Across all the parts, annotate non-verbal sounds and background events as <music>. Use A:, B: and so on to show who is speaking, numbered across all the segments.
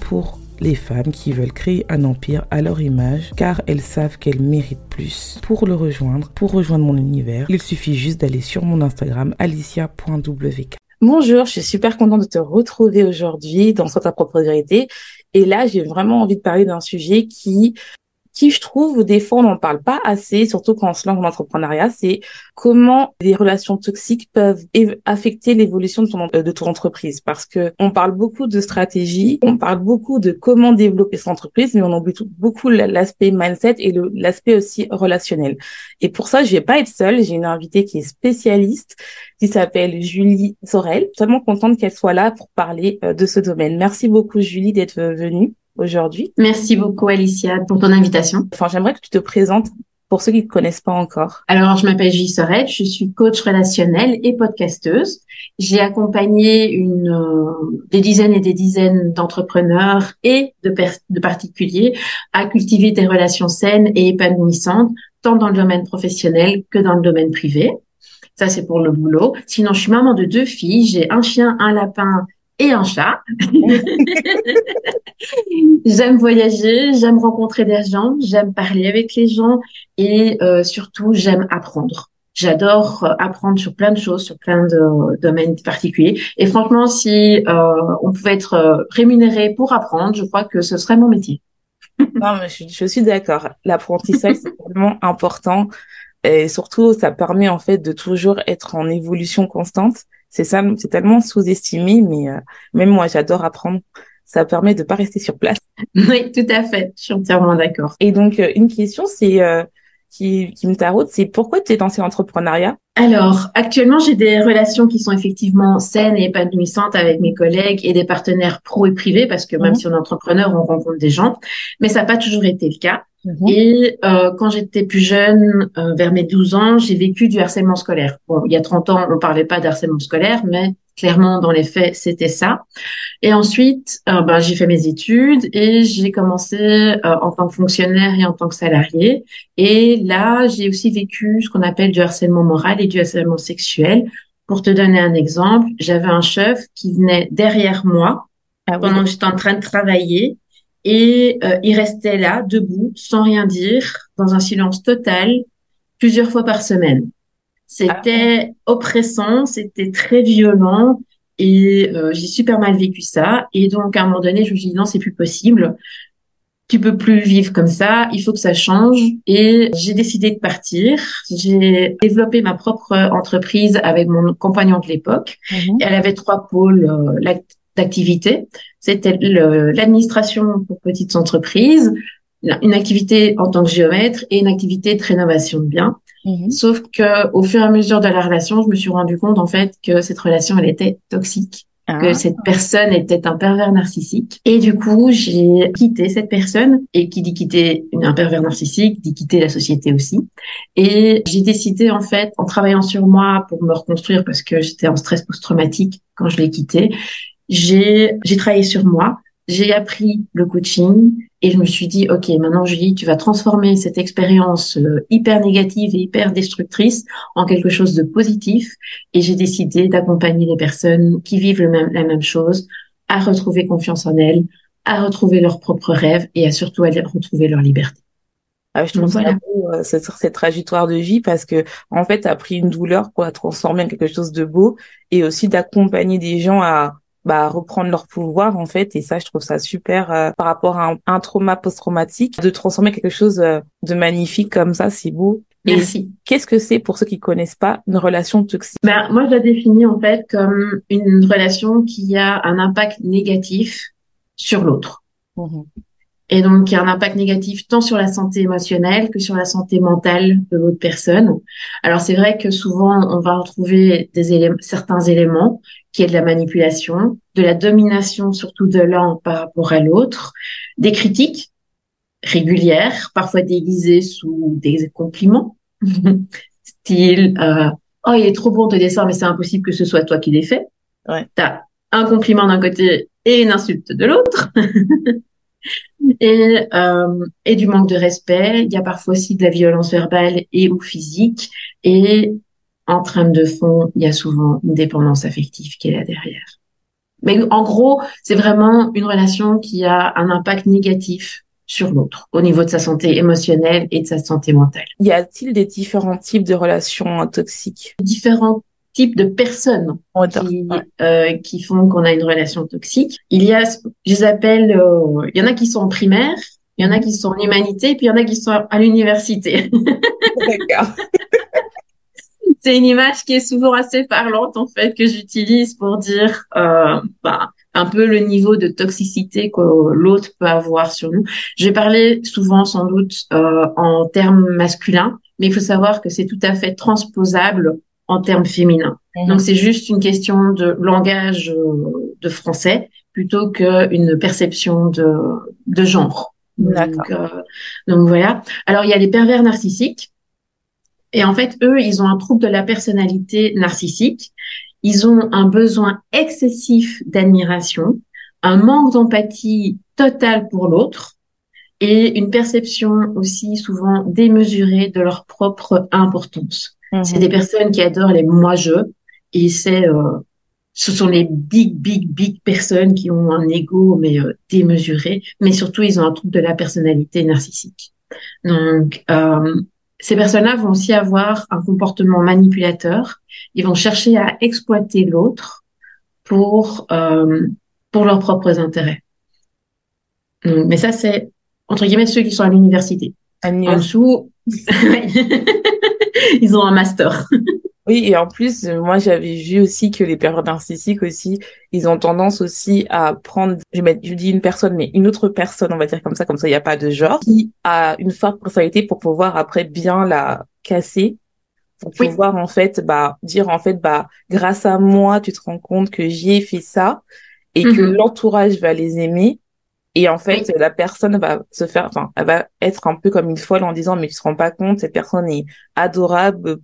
A: Pour les femmes qui veulent créer un empire à leur image car elles savent qu'elles méritent plus. Pour le rejoindre, pour rejoindre mon univers, il suffit juste d'aller sur mon Instagram alicia.wk. Bonjour, je suis super contente de te retrouver aujourd'hui dans Soit ta propre vérité. Et là, j'ai vraiment envie de parler d'un sujet qui qui je trouve des fois on n'en parle pas assez, surtout quand on se lance en entrepreneuriat, c'est comment les relations toxiques peuvent affecter l'évolution de ton, entreprise. Parce que on parle beaucoup de stratégie, on parle beaucoup de comment développer son entreprise, mais on oublie beaucoup l'aspect mindset et l'aspect aussi relationnel. Et pour ça, je vais pas être seule, j'ai une invitée qui est spécialiste, qui s'appelle Julie Sorel. Tellement contente qu'elle soit là pour parler euh, de ce domaine. Merci beaucoup Julie d'être venue aujourd'hui.
B: Merci beaucoup Alicia pour ton invitation.
A: Enfin, j'aimerais que tu te présentes pour ceux qui ne te connaissent pas encore.
B: Alors, je m'appelle Julie Sorette, je suis coach relationnelle et podcasteuse. J'ai accompagné une, euh, des dizaines et des dizaines d'entrepreneurs et de, de particuliers à cultiver des relations saines et épanouissantes, tant dans le domaine professionnel que dans le domaine privé. Ça, c'est pour le boulot. Sinon, je suis maman de deux filles. J'ai un chien, un lapin et un chat. <laughs> j'aime voyager, j'aime rencontrer des gens, j'aime parler avec les gens et euh, surtout j'aime apprendre. J'adore euh, apprendre sur plein de choses, sur plein de domaines particuliers. Et franchement, si euh, on pouvait être rémunéré pour apprendre, je crois que ce serait mon métier.
A: non, mais je, je suis d'accord. L'apprentissage, c'est vraiment important. Et surtout, ça permet en fait de toujours être en évolution constante c'est ça, c'est tellement sous-estimé, mais euh, même moi, j'adore apprendre. Ça permet de pas rester sur place. <laughs>
B: Oui, tout à fait. Je suis entièrement d'accord.
A: Et donc, euh, une question, c'est euh, qui, qui me taraude, c'est pourquoi tu es dans cet entrepreneuriat?
B: Alors, actuellement, j'ai des relations qui sont effectivement saines et épanouissantes avec mes collègues et des partenaires pro et privés, parce que même mhm. si on est entrepreneur, on rencontre des gens, mais ça n'a pas toujours été le cas. Mhm. Et euh, quand j'étais plus jeune, euh, vers mes 12 ans, j'ai vécu du harcèlement scolaire. Bon, il y a 30 ans, on parlait pas d'harcèlement scolaire, mais clairement, dans les faits, c'était ça. Et ensuite, euh, ben, j'ai fait mes études et j'ai commencé euh, en tant que fonctionnaire et en tant que salarié. Et là, j'ai aussi vécu ce qu'on appelle du harcèlement moral et du harcèlement sexuel. Pour te donner un exemple, j'avais un chef qui venait derrière moi ah pendant que j'étais en train de travailler et euh, il restait là, debout, sans rien dire, dans un silence total, plusieurs fois par semaine. C'était ah oppressant, c'était très violent et euh, j'ai super mal vécu ça. Et donc à un moment donné, je me suis dit non, c'est plus possible. Tu peux plus vivre comme ça, il faut que ça change. Et j'ai décidé de partir. J'ai développé ma propre entreprise avec mon compagnon de l'époque. Mhm. Elle avait trois pôles euh, d'activité. C'était l'administration pour petites entreprises, une activité en tant que géomètre et une activité de rénovation de biens. Mhm. Sauf que au fur et à mesure de la relation, je me suis rendu compte en fait que cette relation elle était toxique. que ah. cette personne était un pervers narcissique. Et du coup, j'ai quitté cette personne. Et qui dit quitter un pervers narcissique, dit quitter la société aussi. Et j'ai décidé, en fait, en travaillant sur moi pour me reconstruire, parce que j'étais en stress post-traumatique quand je l'ai quitté, j'ai, j'ai travaillé sur moi, j'ai appris le coaching et je me suis dit, OK, maintenant Julie, tu vas transformer cette expérience euh, hyper négative et hyper destructrice en quelque chose de positif. Et j'ai décidé d'accompagner les personnes qui vivent le même, la même chose à retrouver confiance en elles, à retrouver leurs propres rêves et à surtout à retrouver leur liberté.
A: Ah, je trouve ça beau, euh, cette, cette, trajectoire de vie parce que en fait, tu as pris une douleur pour la transformer en quelque chose de beau et aussi d'accompagner des gens à bah, reprendre leur pouvoir en fait et ça je trouve ça super euh, par rapport à un, trauma post-traumatique de transformer quelque chose euh, de magnifique comme ça c'est beau
B: Merci.
A: Qu'est-ce que c'est pour ceux qui connaissent pas une relation toxique?
B: Ben, moi je la définis en fait comme une relation qui a un impact négatif sur l'autre. Mmh. Et donc, il y a un impact négatif tant sur la santé émotionnelle que sur la santé mentale de l'autre personne. Alors, c'est vrai que souvent, on va retrouver des éléments, certains éléments qui est de la manipulation, de la domination surtout de l'un par rapport à l'autre, des critiques régulières, parfois déguisées sous des compliments, <laughs> style euh, oh il est trop bon ton dessin mais c'est impossible que ce soit toi qui l'aies fait. Ouais. T'as un compliment d'un côté et une insulte de l'autre. <laughs> et, euh, et du manque de respect. Il y a parfois aussi de la violence verbale et ou physique. Et en trame de fond, il y a souvent une dépendance affective qui est là derrière. Mais en gros, c'est vraiment une relation qui a un impact négatif sur l'autre au niveau de sa santé émotionnelle et de sa santé mentale.
A: Y a-t-il des différents types de relations toxiques?
B: Différents types de personnes qui, euh, qui font qu'on a une relation toxique. Il y a, je les appelle, euh, il y en a qui sont en primaire, il y en a qui sont en humanité, puis il y en a qui sont à l'université. D'accord. <laughs> C'est une image qui est souvent assez parlante en fait que j'utilise pour dire euh, bah, un peu le niveau de toxicité que l'autre peut avoir sur nous. Je vais parler souvent sans doute euh, en termes masculins, mais il faut savoir que c'est tout à fait transposable en termes féminins. Mhm. Donc c'est juste une question de langage euh, de français plutôt qu'une perception de, de genre. Donc, euh, donc voilà. Alors il y a les pervers narcissiques. Et en fait, eux, ils ont un trouble de la personnalité narcissique. Ils ont un besoin excessif d'admiration, un manque d'empathie totale pour l'autre et une perception aussi souvent démesurée de leur propre importance. C'est mhm. des personnes qui adorent les moi-je et c'est euh, ce sont les big, big, big personnes qui ont un ego mais euh, démesuré, mais surtout ils ont un trouble de la personnalité narcissique. Donc, euh, ces personnes-là vont aussi avoir un comportement manipulateur. Ils vont chercher à exploiter l'autre pour euh, pour leurs propres intérêts. mais ça, c'est entre guillemets ceux qui sont à l'université. En dessous, <laughs> ils ont un master.
A: Oui, et en plus, moi, j'avais vu aussi que les pervers narcissiques aussi, ils ont tendance aussi à prendre, je, je dis une personne, mais une autre personne, on va dire comme ça, comme ça, il n'y a pas de genre, qui a une forte personnalité pour pouvoir après bien la casser, pour pouvoir en fait, bah, dire en fait, bah, grâce à moi, tu te rends compte que j'ai fait ça et que mm-hmm. l'entourage va les aimer. Et en fait, la personne va se faire, enfin, elle va être un peu comme une folle en disant, mais tu te rends pas compte, cette personne est adorable,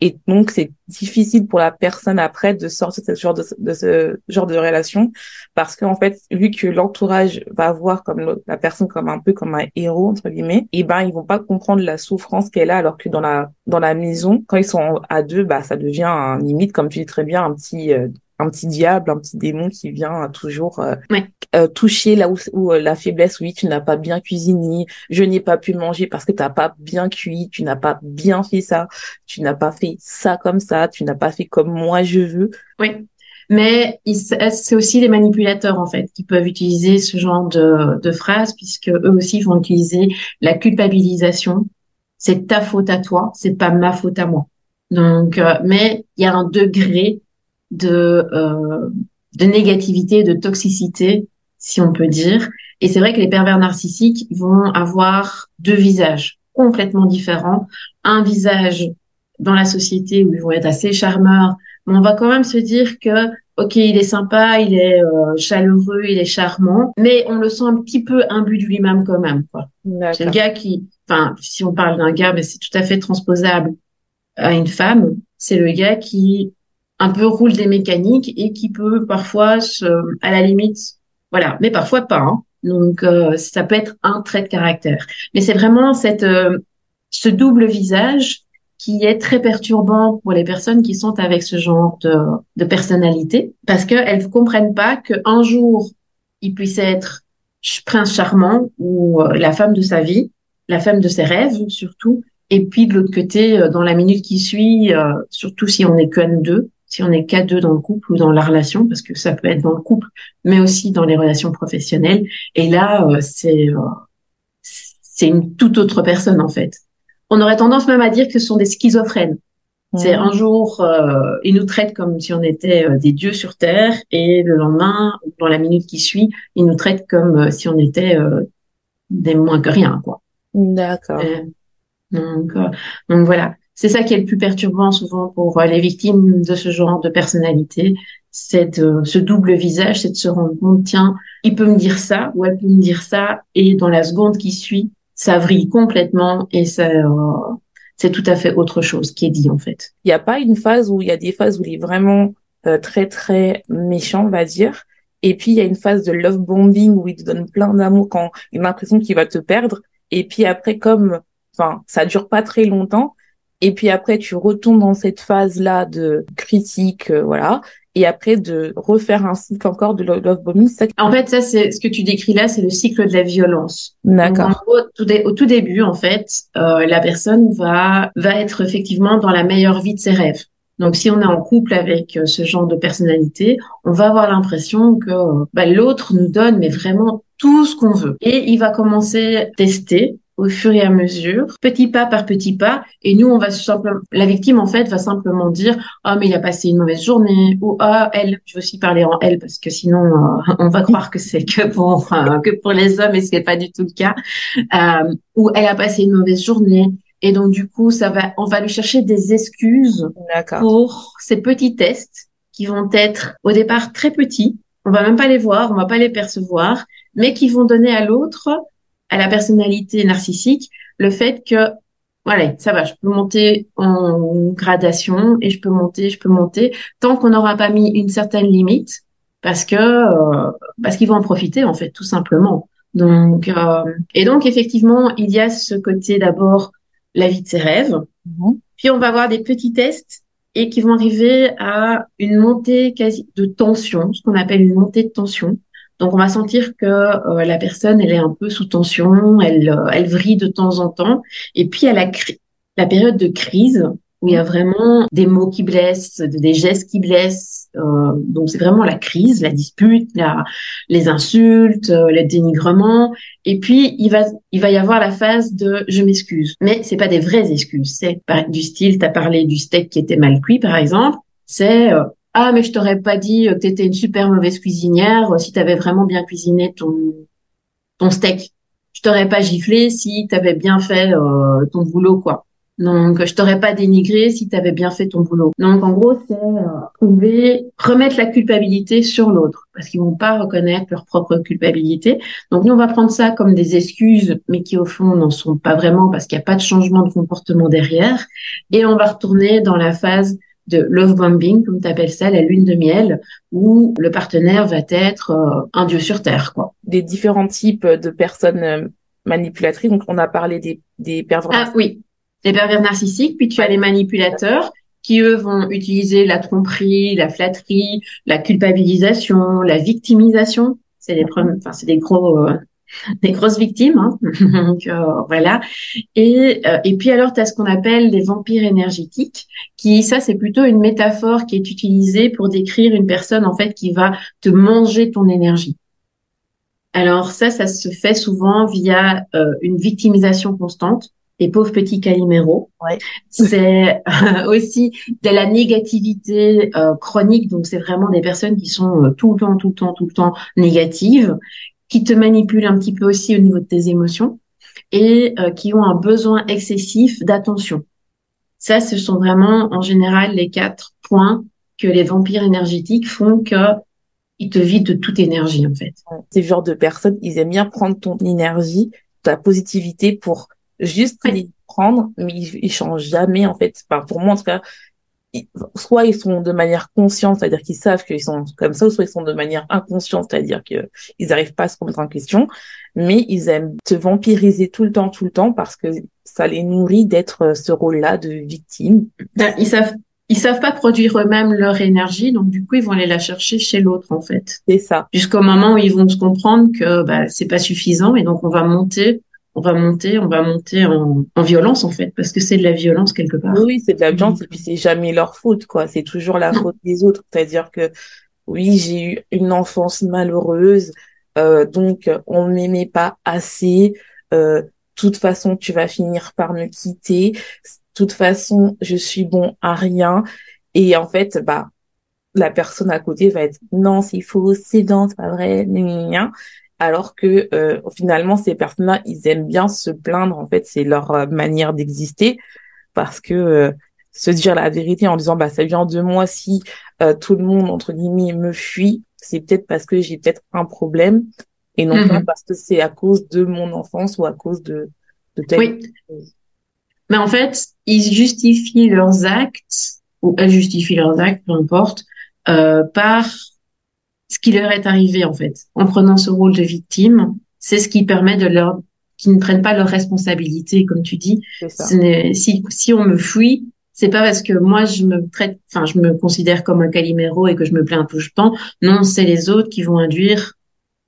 A: et donc, c'est difficile pour la personne après de sortir de ce genre de, de ce genre de relation. Parce qu'en fait, vu que l'entourage va voir comme la personne comme un peu comme un héros entre guillemets, et eh ben ils vont pas comprendre la souffrance qu'elle a alors que dans la dans la maison, quand ils sont à deux, bah ça devient un limite comme tu dis très bien un petit euh, un petit diable, un petit démon qui vient toujours euh, euh, toucher là où, euh, la faiblesse, oui, tu n'as pas bien cuisiné, je n'ai pas pu manger parce que tu n'as pas bien cuit, tu n'as pas bien fait ça, tu n'as pas fait ça comme ça, tu n'as pas fait comme moi je veux.
B: Oui. Mais c'est aussi les manipulateurs en fait qui peuvent utiliser ce genre de, de phrases puisque eux aussi vont utiliser la culpabilisation. C'est ta faute à toi, c'est pas ma faute à moi. Donc, mais il y a un degré de, euh, de négativité, de toxicité, si on peut dire. Et c'est vrai que les pervers narcissiques vont avoir deux visages complètement différents. Un visage dans la société où ils vont être assez charmeurs, mais on va quand même se dire que ok, il est sympa, il est euh, chaleureux, il est charmant, mais on le sent un petit peu imbu de lui-même quand même. Quoi. C'est le gars qui, enfin, si on parle d'un gars, mais c'est tout à fait transposable à une femme. C'est le gars qui un peu roule des mécaniques et qui peut parfois, se, à la limite, voilà, mais parfois pas. Hein. Donc euh, ça peut être un trait de caractère. Mais c'est vraiment cette euh, ce double visage qui est très perturbant pour les personnes qui sont avec ce genre de, de personnalité parce qu'elles ne comprennent pas qu'un jour il puisse être prince charmant ou euh, la femme de sa vie, la femme de ses rêves surtout, et puis de l'autre côté, dans la minute qui suit, surtout si on n'est que nous deux, si on est qu'à deux dans le couple ou dans la relation, parce que ça peut être dans le couple, mais aussi dans les relations professionnelles. Et là, euh, c'est euh, c'est une toute autre personne en fait. On aurait tendance même à dire que ce sont des schizophrènes C'est un jour, euh, ils nous traitent comme si on était euh, des dieux sur terre, et le lendemain, dans la minute qui suit, ils nous traitent comme si on était euh, des moins que rien, quoi.
A: D'accord.
B: donc, donc voilà, c'est ça qui est le plus perturbant souvent pour les victimes de ce genre de personnalité, c'est ce double visage, c'est de se rendre compte, tiens, il peut me dire ça ou elle peut me dire ça, et dans la seconde qui suit, ça vrille complètement et ça c'est tout à fait autre chose qui est dit en fait.
A: Il n'y a pas une phase où il y a des phases où il est vraiment euh, très très méchant, on va dire. Et puis il y a une phase de love bombing où il te donne plein d'amour quand il a l'impression qu'il va te perdre. Et puis après, comme, enfin, ça dure pas très longtemps. Et puis après, tu retournes dans cette phase-là de critique, euh, voilà et après de refaire un cycle encore de love bombing.
B: En fait, ça, c'est ce que tu décris là, c'est le cycle de la violence.
A: D'accord.
B: Au, tout début, en fait, euh, la personne va va être effectivement dans la meilleure vie de ses rêves. Donc, si on est en couple avec euh, ce genre de personnalité, on va avoir l'impression que bah, l'autre nous donne, mais vraiment tout ce qu'on veut. Et il va commencer à tester au fur et à mesure, petit pas par petit pas. Et nous, on va simplement, la victime, en fait, va simplement dire, ah, mais il a passé une mauvaise journée, ou ah, elle, je veux aussi parler en elle, parce que sinon, euh, <laughs> on va croire que c'est que pour, que pour les hommes, et ce n'est pas du tout le cas. Euh, ou elle a passé une mauvaise journée. Et donc, du coup, ça va, on va lui chercher des excuses pour ces petits tests qui vont être au départ très petits. On va même pas les voir, on va pas les percevoir, mais qui vont donner à l'autre à la personnalité narcissique le fait que voilà, ça va, je peux monter en gradation et je peux monter, je peux monter tant qu'on n'aura pas mis une certaine limite parce que euh, parce qu'ils vont en profiter en fait tout simplement. Donc euh, et donc effectivement, il y a ce côté d'abord la vie de ses rêves. Mhm. Puis on va avoir des petits tests et qui vont arriver à une montée quasi de tension, ce qu'on appelle une montée de tension. Donc on va sentir que euh, la personne elle est un peu sous tension, elle euh, elle vrille de temps en temps. Et puis à la la période de crise où il y a vraiment des mots qui blessent, des gestes qui blessent. Euh, donc c'est vraiment la crise, la dispute, la, les insultes, euh, les dénigrements. Et puis il va il va y avoir la phase de je m'excuse. Mais c'est pas des vraies excuses. C'est du style t'as parlé du steak qui était mal cuit par exemple. C'est ah mais je t'aurais pas dit que t'étais une super mauvaise cuisinière si t'avais vraiment bien cuisiné ton ton steak. Je t'aurais pas giflé si t'avais bien fait euh, ton boulot quoi. Donc je t'aurais pas dénigré si t'avais bien fait ton boulot. Donc en gros c'est euh, trouver remettre la culpabilité sur l'autre parce qu'ils vont pas reconnaître leur propre culpabilité. Donc nous on va prendre ça comme des excuses mais qui au fond n'en sont pas vraiment parce qu'il n'y a pas de changement de comportement derrière et on va retourner dans la phase de love bombing, comme tu appelles ça, la lune de miel, où le partenaire va être euh, un dieu sur terre, quoi.
A: Des différents types de personnes euh, manipulatrices. Donc, on a parlé des, des pervers.
B: Ah oui, les pervers narcissiques. Puis tu as les manipulateurs qui eux vont utiliser la tromperie, la flatterie, la culpabilisation, la victimisation. C'est des, enfin, c'est des gros, euh, des grosses victimes. Hein. <laughs> Donc euh, voilà. Et, euh, et puis alors, tu as ce qu'on appelle des vampires énergétiques, qui ça c'est plutôt une métaphore qui est utilisée pour décrire une personne en fait qui va te manger ton énergie. Alors ça, ça se fait souvent via euh, une victimisation constante. Les pauvres petits caliméros.
A: Ouais.
B: C'est aussi de la négativité chronique, donc c'est vraiment des personnes qui sont tout le temps, tout le temps, tout le temps négatives, qui te manipulent un petit peu aussi au niveau de tes émotions et euh, qui ont un besoin excessif d'attention. Ça, ce sont vraiment en général les quatre points que les vampires énergétiques font que ils te vident de toute énergie en fait.
A: Ces genres de personnes, ils aiment bien prendre ton énergie, ta positivité pour juste les prendre, mais ils, ils changent jamais en fait. Enfin, pour moi en tout cas, soit ils sont de manière consciente, c'est-à-dire qu'ils savent qu'ils sont comme ça, soit ils sont de manière inconsciente, c'est-à-dire qu'ils n'arrivent pas à se remettre en question, mais ils aiment te vampiriser tout le temps, tout le temps, parce que ça les nourrit d'être euh, ce rôle-là de victime.
B: Ben, ils savent, ils savent pas produire eux-mêmes leur énergie, donc du coup ils vont aller la chercher chez l'autre en fait.
A: C'est ça.
B: Jusqu'au moment où ils vont se comprendre que bah, c'est pas suffisant et donc on va monter on va monter, on va monter en, violence en fait, parce que c'est de la violence quelque part.
A: Oui, c'est de la violence et puis c'est jamais leur faute quoi. C'est toujours la faute des autres. C'est-à-dire que oui, j'ai eu une enfance malheureuse, euh, donc on m'aimait pas assez. Euh, toute façon, tu vas finir par me quitter. toute façon, je suis bon à rien. Et en fait, bah, la personne à côté va être non, c'est faux, c'est non, c'est pas vrai, rien alors que euh, finalement ces personnes-là ils aiment bien se plaindre en fait c'est leur euh, manière d'exister parce que euh, se dire la vérité en disant bah ça vient de moi si tout le monde entre guillemets me fuit c'est peut-être parce que j'ai peut-être un problème et non pas mm-hmm. parce que c'est à cause de mon enfance ou à cause de de telle
B: oui. mais en fait ils justifient leurs actes ou elles justifient leurs actes peu importe par ce qui leur est arrivé en fait. En prenant ce rôle de victime c'est ce qui permet de leur qu'ils ne prennent pas leurs responsabilités comme tu dis. Si si on me fuit c'est pas parce que moi je me traite enfin je me considère comme un caliméro et que je me plains tout le temps. Non c'est les autres qui vont induire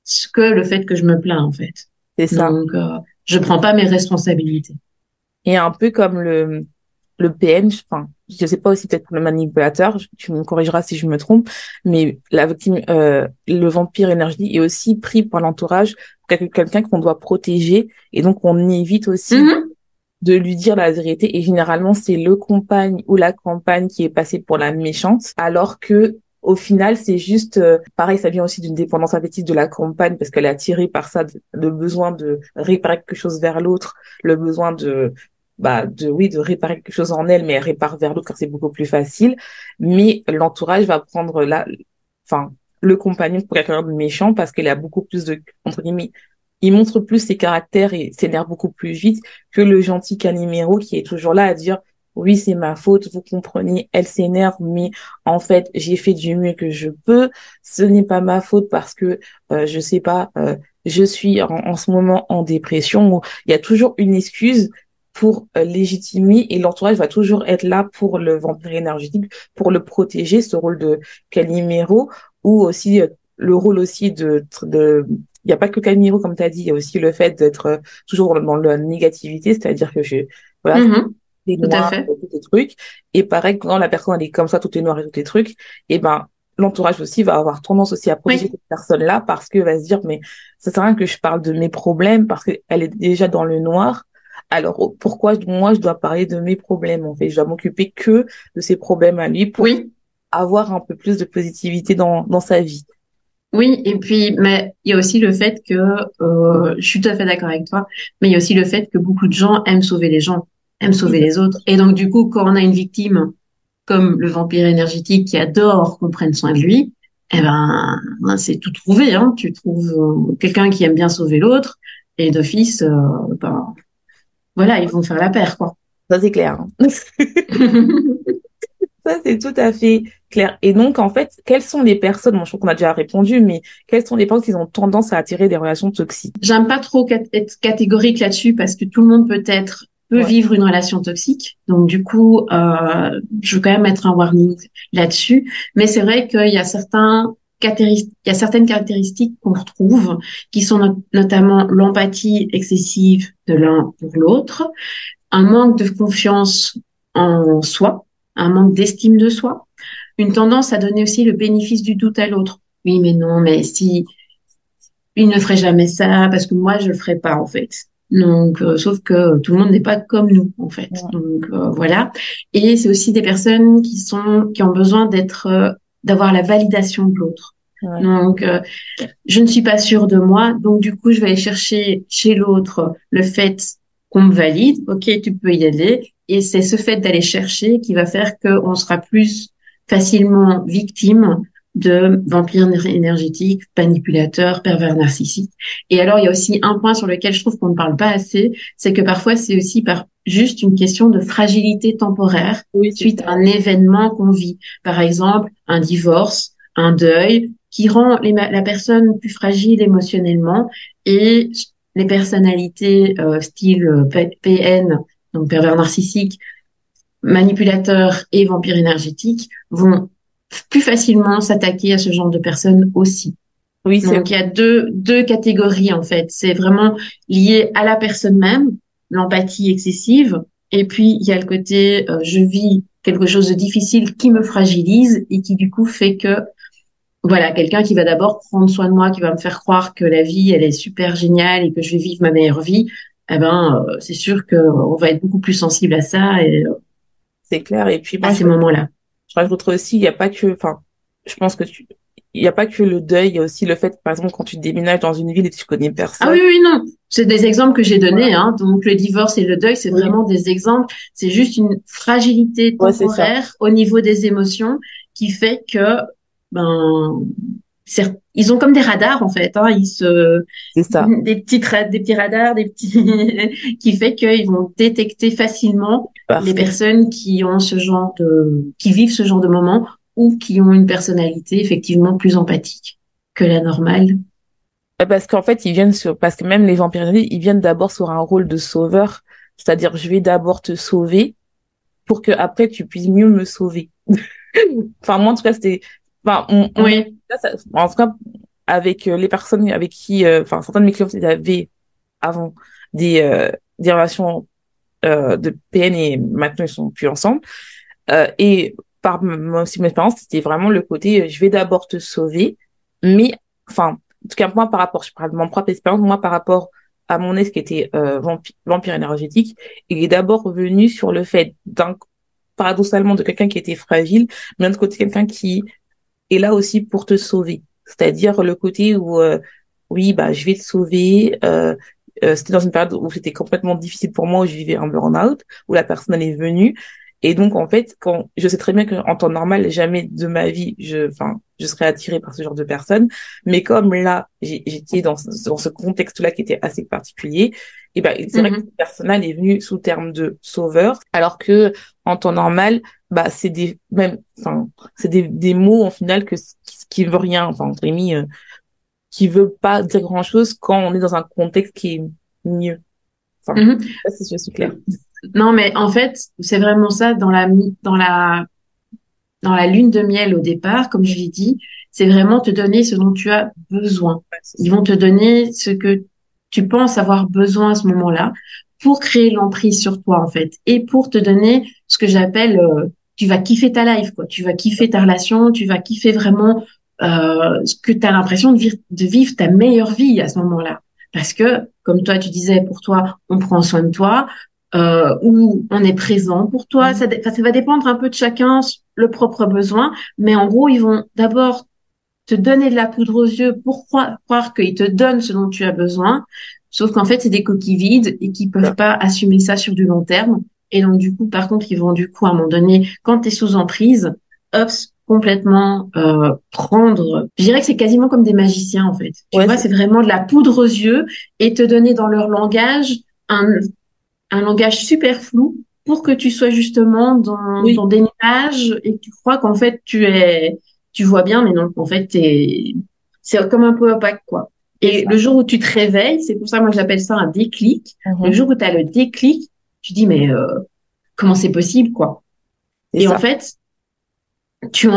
B: ce que le fait que je me plains en fait.
A: C'est ça.
B: Donc euh, je prends pas mes responsabilités.
A: Et un peu comme le le PN, enfin, je sais pas aussi peut-être le manipulateur, tu me corrigeras si je me trompe, mais la victime, euh, le vampire énergie est aussi pris par l'entourage, quelqu'un qu'on doit protéger, et donc on évite aussi mm-hmm. de lui dire la vérité. Et généralement, c'est le compagne ou la compagne qui est passée pour la méchante, alors que au final, c'est juste, euh, pareil, ça vient aussi d'une dépendance affective de la compagne parce qu'elle est attirée par ça, le besoin de réparer quelque chose vers l'autre, le besoin de bah de oui de réparer quelque chose en elle mais elle répare vers l'autre car c'est beaucoup plus facile. Mais l'entourage va prendre là enfin le compagnon pour quelqu'un de méchant parce qu'il a beaucoup plus de entre guillemets il montre plus ses caractères et s'énerve beaucoup plus vite que le gentil Calimero qui est toujours là à dire oui c'est ma faute vous comprenez elle s'énerve mais en fait j'ai fait du mieux que je peux. Ce n'est pas ma faute parce que euh, je sais pas euh, je suis en, ce moment en dépression il y a toujours une excuse pour euh, légitimer et l'entourage va toujours être là pour le vampire énergétique, pour le protéger, ce rôle de Calimero ou aussi euh, le rôle aussi de de il n'y a pas que Calimero comme tu as dit, il y a aussi le fait d'être euh, toujours dans la négativité, c'est-à-dire que je voilà,
B: mm tout à fait.
A: tous les trucs et pareil quand la personne elle est comme ça tout est noir et tout est trucs, et ben l'entourage aussi va avoir tendance aussi à protéger cette personne-là parce que va se dire mais ça sert à rien que je parle de mes problèmes parce qu'elle est déjà dans le noir alors pourquoi moi je dois parler de mes problèmes en fait? Je dois m'occuper que de ses problèmes à lui pour avoir un peu plus de positivité dans, dans sa vie.
B: Oui, et puis mais il y a aussi le fait que euh, je suis tout à fait d'accord avec toi, mais il y a aussi le fait que beaucoup de gens aiment sauver les gens, aiment sauver les autres, et donc du coup quand on a une victime comme le vampire énergétique qui adore qu'on prenne soin de lui, eh ben c'est tout trouvé. Hein. Tu trouves euh, quelqu'un qui aime bien sauver l'autre, et d'office, euh, ben, voilà, ils vont faire la paire, quoi.
A: Ça, c'est clair. Hein. <laughs> ça, c'est tout à fait clair. Et donc, en fait, quelles sont les personnes, bon, je crois qu'on a déjà répondu, mais quelles sont les personnes qui ont tendance à attirer des relations toxiques?
B: J'aime pas trop être catégorique là-dessus parce que tout le monde peut être peut vivre une relation toxique. Donc du coup, euh, je veux quand même mettre un warning là-dessus. Mais c'est vrai qu'il y a certains il y a certaines caractéristiques qu'on retrouve, qui sont notamment l'empathie excessive de l'un pour l'autre, un manque de confiance en soi, un manque d'estime de soi, une tendance à donner aussi le bénéfice du doute à l'autre. Oui, mais non, mais si il ne ferait jamais ça, parce que moi je le ferais pas en fait. Donc, euh, sauf que tout le monde n'est pas comme nous en fait. Donc euh, voilà. Et c'est aussi des personnes qui sont qui ont besoin d'être euh, d'avoir la validation de l'autre. Donc, euh, je ne suis pas sûre de moi, donc du coup, je vais aller chercher chez l'autre le fait qu'on me valide. Ok, tu peux y aller, et c'est ce fait d'aller chercher qui va faire qu'on sera plus facilement victime de vampires énergétiques, manipulateurs, pervers narcissiques. Et alors, il y a aussi un point sur lequel je trouve qu'on ne parle pas assez, c'est que parfois, c'est aussi par juste une question de fragilité temporaire suite à un événement qu'on vit. Par exemple, un divorce, un deuil, qui rend la personne plus fragile émotionnellement et les personnalités euh, style euh, PN, donc pervers narcissique, manipulateur et vampire énergétique vont plus facilement s'attaquer à ce genre de personnes aussi. Oui, donc il y a deux deux catégories en fait. C'est vraiment lié à la personne même, l'empathie excessive, et puis il y a le côté euh, je vis quelque chose de difficile qui me fragilise et qui du coup fait que voilà, quelqu'un qui va d'abord prendre soin de moi, qui va me faire croire que la vie, elle est super géniale et que je vais vivre ma meilleure vie, eh ben, c'est sûr qu'on va être beaucoup plus sensible à ça et
A: c'est clair. Et puis
B: à ces moments-là.
A: Je rajoute aussi, il n'y a pas que, enfin, je pense que tu, il n'y a pas que le deuil, il y a aussi le fait, par exemple, quand tu déménages dans une ville et que tu connais personne.
B: Ah oui, oui, non. C'est des exemples que j'ai donnés. Hein. Donc, le divorce et le deuil, c'est vraiment des exemples. C'est juste une fragilité temporaire au niveau des émotions qui fait que, ben, ils ont comme des radars en fait. Hein. Ils se,
A: ça.
B: des petits des petits radars, des petits <laughs> qui fait qu'ils vont détecter facilement les personnes qui ont ce genre de, qui vivent ce genre de moment ou qui ont une personnalité effectivement plus empathique que la normale
A: Parce qu'en fait, ils viennent sur, parce que même les vampires, ils viennent d'abord sur un rôle de sauveur, c'est-à-dire je vais d'abord te sauver pour que après tu puisses mieux me sauver. <laughs> enfin moi en tout cas c'était, enfin
B: oui.
A: En tout cas avec euh, les personnes avec qui, euh, enfin certains de mes clients avaient avant des euh, des relations de PN et maintenant ils sont plus ensemble. et par mon expérience, c'était vraiment le côté, je vais d'abord te sauver, mais, enfin, en tout cas, moi, par rapport, je parle de mon propre expérience, moi, par rapport à mon ex qui était euh, vampire, énergétique, il est d'abord venu sur le fait d'un, paradoxalement, de quelqu'un qui était fragile, mais d'un côté, quelqu'un qui est là aussi pour te sauver. C'est-à-dire le côté où, euh, oui, bah, je vais te sauver, euh, c'était dans une période où c'était complètement difficile pour moi, où je vivais un burn-out, où la personne elle est venue, et donc, en fait, quand je sais très bien qu'en temps normal, jamais de ma vie, je, enfin, je serais attirée par ce genre de personnes. Mais comme là, j'étais dans, dans ce contexte-là qui était assez particulier, et ben, c'est vrai que mhm. cette personne-là est venue sous terme de sauveur, alors que en temps normal, bah, c'est des, même, enfin, c'est des, des mots, en final, que, qui, veut rien, enfin, entre guillemets, euh, qui veut pas dire grand chose quand on est dans un contexte qui est mieux. Enfin, mm ça, c'est, je suis claire.
B: Non, mais en fait, c'est vraiment ça dans la dans la dans la lune de miel au départ, comme je l'ai dit, c'est vraiment te donner ce dont tu as besoin. Ils vont te donner ce que tu penses avoir besoin à ce moment-là pour créer l'emprise sur toi en fait et pour te donner ce que j'appelle euh, tu vas kiffer ta life quoi, tu vas kiffer ta relation, tu vas kiffer vraiment euh, ce que tu as l'impression de, de vivre ta meilleure vie à ce moment-là. Parce que, comme toi, tu disais, pour toi, on prend soin de toi, euh, où on est présent pour toi. Ça, ça, va dépendre un peu de chacun, le propre besoin, mais en gros, ils vont d'abord te donner de la poudre aux yeux pour croire, croire qu'ils te donnent ce dont tu as besoin, sauf qu'en fait, c'est des coquilles vides et qui peuvent pas assumer ça sur du long terme. Et donc, du coup, par contre, ils vont du coup, à un moment donné, quand tu es sous emprise, hop, complètement euh, prendre. Je dirais que c'est quasiment comme des magiciens en fait. Tu vois, c'est vraiment de la poudre aux yeux et te donner dans leur langage un un langage super flou pour que tu sois justement dans, dans des nuages et que tu crois qu'en fait tu es, tu vois bien, mais non, en fait c'est comme un peu opaque quoi. Et le jour où tu te réveilles, c'est pour ça moi j'appelle ça un déclic. Mhm. Le jour où tu as le déclic, tu dis mais euh, comment c'est possible quoi? Et en fait, tu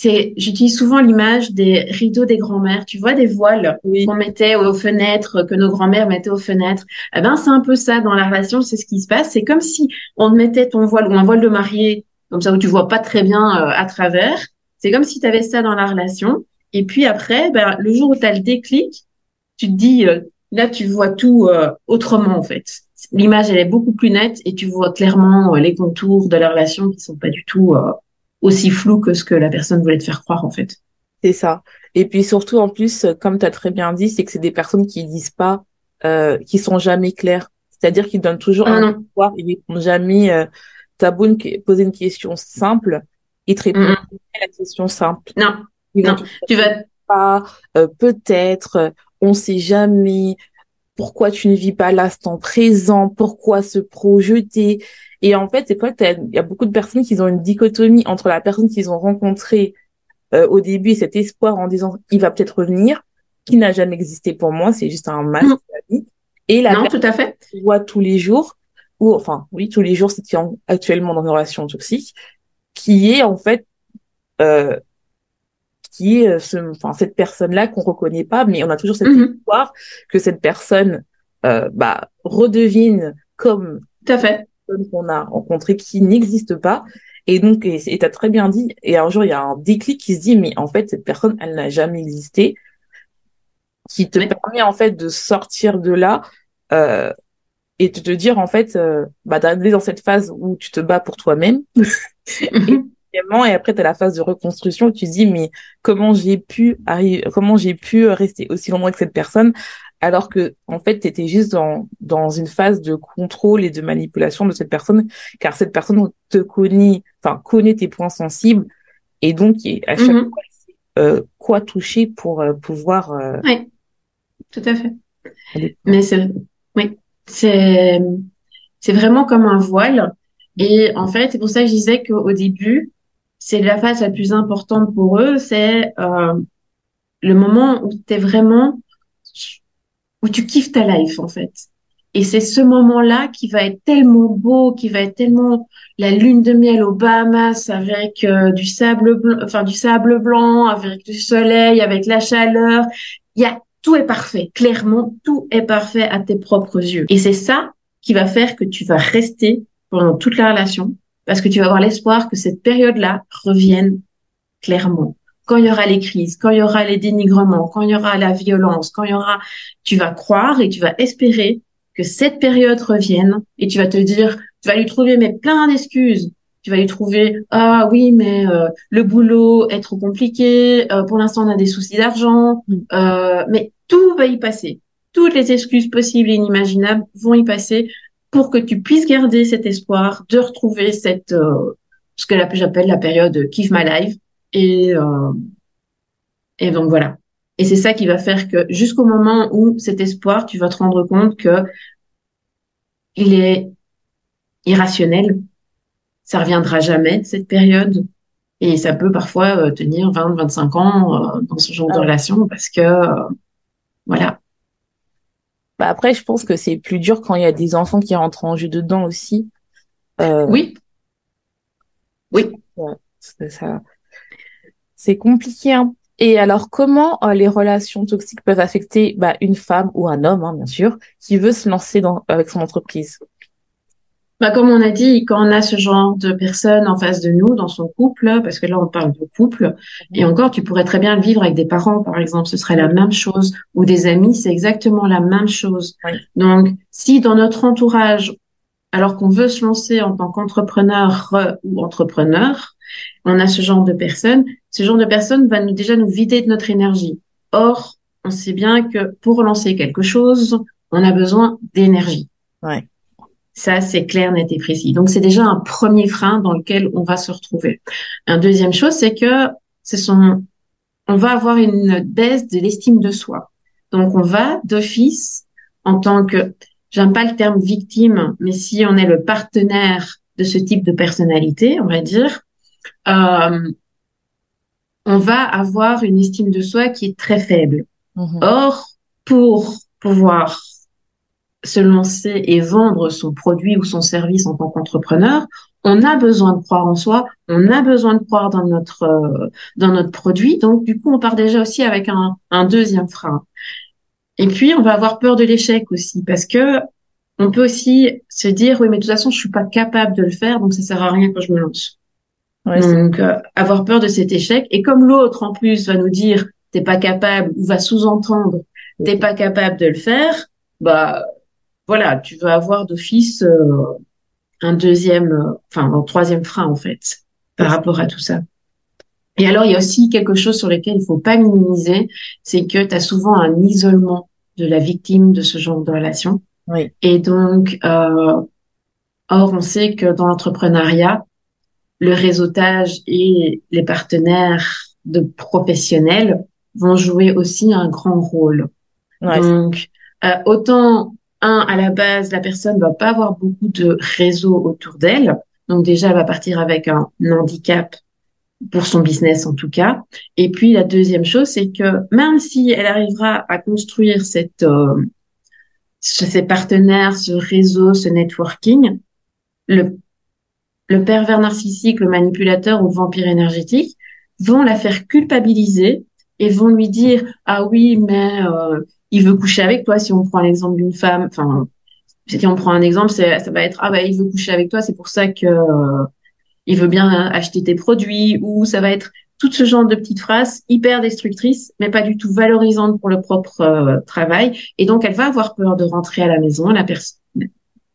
B: c'est, j'utilise souvent l'image des rideaux des grands-mères. Tu vois, des voiles qu'on mettait aux fenêtres, que nos grands-mères mettaient aux fenêtres? Eh ben, c'est un peu ça dans la relation. C'est ce qui se passe. C'est comme si on mettait ton voile ou un voile de mariée, comme ça où tu vois pas très bien euh, à travers. C'est comme si tu avais ça dans la relation. Et puis après, ben, le jour où tu as le déclic, tu te dis, euh, là, tu vois tout euh, autrement, en fait. L'image, elle est beaucoup plus nette et tu vois clairement les contours de la relation qui sont pas du tout aussi flou que ce que la personne voulait te faire croire en fait.
A: C'est ça. Et puis surtout en plus, comme tu as très bien dit, c'est que c'est des personnes qui disent pas, euh, qui sont jamais claires. C'est-à-dire qu'ils donnent toujours ah, un pouvoir, ils répondent jamais. Euh, T'as beau poser une question simple, ils te répondent à la question simple.
B: Non, non. tu vas
A: pas, euh, peut-être, euh, on sait jamais. Pourquoi tu ne vis pas l'instant présent Pourquoi se projeter? Et en fait, c'est quoi il y a beaucoup de personnes qui ont une dichotomie entre la personne qu'ils ont rencontrée euh, au début et cet espoir en disant il va peut-être revenir, qui n'a jamais existé pour moi, c'est juste un masque
B: mmh. Et la non, tout à fait.
A: voit tous les jours, ou enfin oui tous les jours, c'est qui est actuellement dans une relation toxique, qui est en fait euh, qui est euh, ce, enfin cette personne-là qu'on reconnaît pas, mais on a toujours cet mmh. espoir que cette personne euh, bah redevine comme
B: tout à fait
A: qu'on a rencontré qui n'existe pas. Et donc, et tu as très bien dit, et un jour, il y a un déclic qui se dit, mais en fait, cette personne, elle n'a jamais existé, qui te permet en fait de sortir de là, euh, et de te dire en fait euh, bah d'arriver dans cette phase où tu te bats pour toi-même <laughs> et, après tu as la phase de reconstruction où tu te dis mais comment j'ai pu arriver comment j'ai pu rester aussi longtemps avec cette personne alors que en fait tu étais juste dans dans une phase de contrôle et de manipulation de cette personne car cette personne te connaît enfin connaît tes points sensibles et donc à chaque mm-hmm. fois euh, quoi toucher pour euh, pouvoir euh,
B: oui tout à fait mais c'est oui c'est c'est vraiment comme un voile et en fait c'est pour ça que je disais qu'au début c'est la phase la plus importante pour eux c'est le moment où tu es vraiment où tu kiffes ta life en fait. Et c'est ce moment-là qui va être tellement beau, qui va être tellement la lune de miel aux Bahamas avec euh, du sable blanc, enfin du sable blanc, avec du soleil, avec la chaleur. Il y a tout est parfait. Clairement, tout est parfait à tes propres yeux. Et c'est ça qui va faire que tu vas rester pendant toute la relation parce que tu vas avoir l'espoir que cette période-là revienne clairement quand il y aura les crises, quand il y aura les dénigrements, quand il y aura la violence, quand il y aura, tu vas croire et tu vas espérer que cette période revienne et tu vas te dire, tu vas lui trouver mais plein d'excuses. Tu vas lui trouver ah oui mais euh, le boulot est trop compliqué, euh, pour l'instant on a des soucis d'argent, mm. euh, mais tout va y passer. Toutes les excuses possibles et inimaginables vont y passer pour que tu puisses garder cet espoir de retrouver cette ce que j'appelle la période kiff my life et, euh, et donc voilà. Et c'est ça qui va faire que jusqu'au moment où cet espoir, tu vas te rendre compte que il est irrationnel. Ça reviendra jamais, cette période. Et ça peut parfois euh, tenir 20, 25 ans euh, dans ce genre de ah relation parce que, euh, voilà.
A: Bah après, je pense que c'est plus dur quand il y a des enfants qui rentrent en jeu dedans aussi.
B: Oui. Oui.
A: Ouais, ça, c'est compliqué. Hein. Et alors, comment euh, les relations toxiques peuvent affecter bah, une femme ou un homme, hein, bien sûr, qui veut se lancer dans, avec son entreprise?
B: Bah, Comme on a dit, quand on a ce genre de personnes en face de nous, dans son couple, parce que là, on parle de couple, et encore, tu pourrais très bien le vivre avec des parents, par exemple, ce serait la même chose, ou des amis, c'est exactement la même chose. Donc, si dans notre entourage, alors qu'on veut se lancer en tant qu'entrepreneur ou entrepreneur, on a ce genre de personnes, ce genre de personnes va nous, déjà nous vider de notre énergie. Or, on sait bien que pour lancer quelque chose, on a besoin d'énergie.
A: Ouais.
B: Ça, c'est clair, net et précis. Donc, c'est déjà un premier frein dans lequel on va se retrouver. Un deuxième chose, c'est que ce sont, on va avoir une baisse de l'estime de soi. Donc, on va d'office, en tant que, j'aime pas le terme victime, mais si on est le partenaire de ce type de personnalité, on va dire, euh, on va avoir une estime de soi qui est très faible. Mhm. Or, pour pouvoir se lancer et vendre son produit ou son service en tant qu'entrepreneur, on a besoin de croire en soi, on a besoin de croire dans notre euh, dans notre produit. Donc du coup, on part déjà aussi avec un, un deuxième frein. Et puis, on va avoir peur de l'échec aussi parce que on peut aussi se dire oui, mais de toute façon, je suis pas capable de le faire, donc ça sert à rien que je me lance. Donc, euh, avoir peur de cet échec. Et comme l'autre, en plus, va nous dire t'es pas capable ou va sous-entendre t'es pas capable de le faire, bah voilà, tu vas avoir d'office euh, un deuxième, euh, enfin un troisième frein en fait par rapport à tout ça. Et alors, il y a aussi quelque chose sur lequel il faut pas minimiser, c'est que tu as souvent un isolement de la victime de ce genre de relation.
A: Oui.
B: Et donc, or, on sait que dans l'entrepreneuriat, le réseautage et les partenaires de professionnels vont jouer aussi un grand rôle. Donc, euh, autant un à la base, la personne va pas avoir beaucoup de réseau autour d'elle. Donc déjà, elle va partir avec un handicap pour son business en tout cas. Et puis la deuxième chose, c'est que même si elle arrivera à construire cette euh, ces partenaires, ce réseau, ce networking, le le pervers narcissique, le manipulateur ou le vampire énergétique vont la faire culpabiliser et vont lui dire ah oui mais euh, il veut coucher avec toi si on prend l'exemple d'une femme enfin si on prend un exemple ça va être ah bah il veut coucher avec toi c'est pour ça que euh, il veut bien acheter tes produits ou ça va être tout ce genre de petites phrases hyper destructrices mais pas du tout valorisantes pour le propre euh, travail et donc elle va avoir peur de rentrer à la maison la personne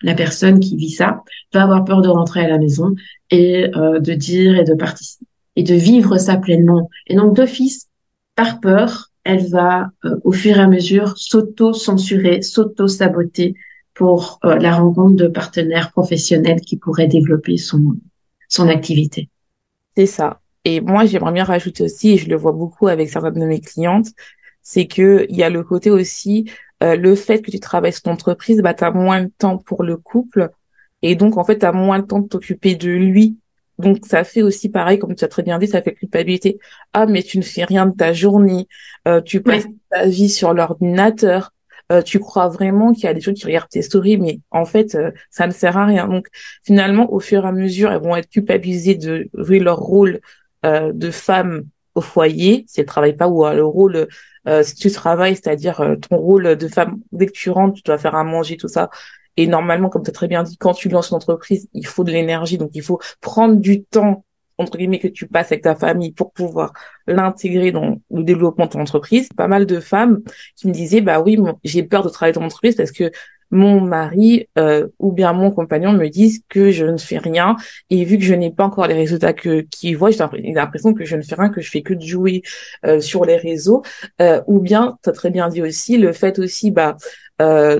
B: la personne qui vit ça va avoir peur de rentrer à la maison et euh, de dire et de participer et de vivre ça pleinement. Et donc d'office, par peur, elle va euh, au fur et à mesure s'auto-censurer, s'auto-saboter pour euh, la rencontre de partenaires professionnels qui pourraient développer son, son activité.
A: C'est ça. Et moi, j'aimerais bien rajouter aussi, et je le vois beaucoup avec certaines de mes clientes, c'est que il y a le côté aussi, euh, le fait que tu travailles sur ton entreprise, bah, tu as moins de temps pour le couple. Et donc, en fait, tu as moins de temps de t'occuper de lui. Donc, ça fait aussi pareil, comme tu as très bien dit, ça fait culpabilité. Ah, mais tu ne fais rien de ta journée. Euh, tu passes ta vie sur l'ordinateur. Euh, tu crois vraiment qu'il y a des gens qui regardent tes stories, mais en fait, euh, ça ne sert à rien. Donc, finalement, au fur et à mesure, elles vont être culpabilisées de jouer leur rôle euh, de femme au foyer, si elles travaillent pas, ou le rôle, si tu travailles, c'est-à-dire ton rôle de femme, dès que tu rentres, tu dois faire à manger, tout ça. Et normalement, comme tu as très bien dit, quand tu lances une entreprise, il faut de l'énergie, donc il faut prendre du temps entre guillemets que tu passes avec ta famille pour pouvoir l'intégrer dans le développement de ton entreprise. Pas mal de femmes qui me disaient bah oui, j'ai peur de travailler dans mon entreprise parce que mon mari euh, ou bien mon compagnon me disent que je ne fais rien et vu que je n'ai pas encore les résultats que qu'ils voient, j'ai l'impression que je ne fais rien, que je fais que de jouer euh, sur les réseaux. Euh, ou bien, tu as très bien dit aussi le fait aussi bah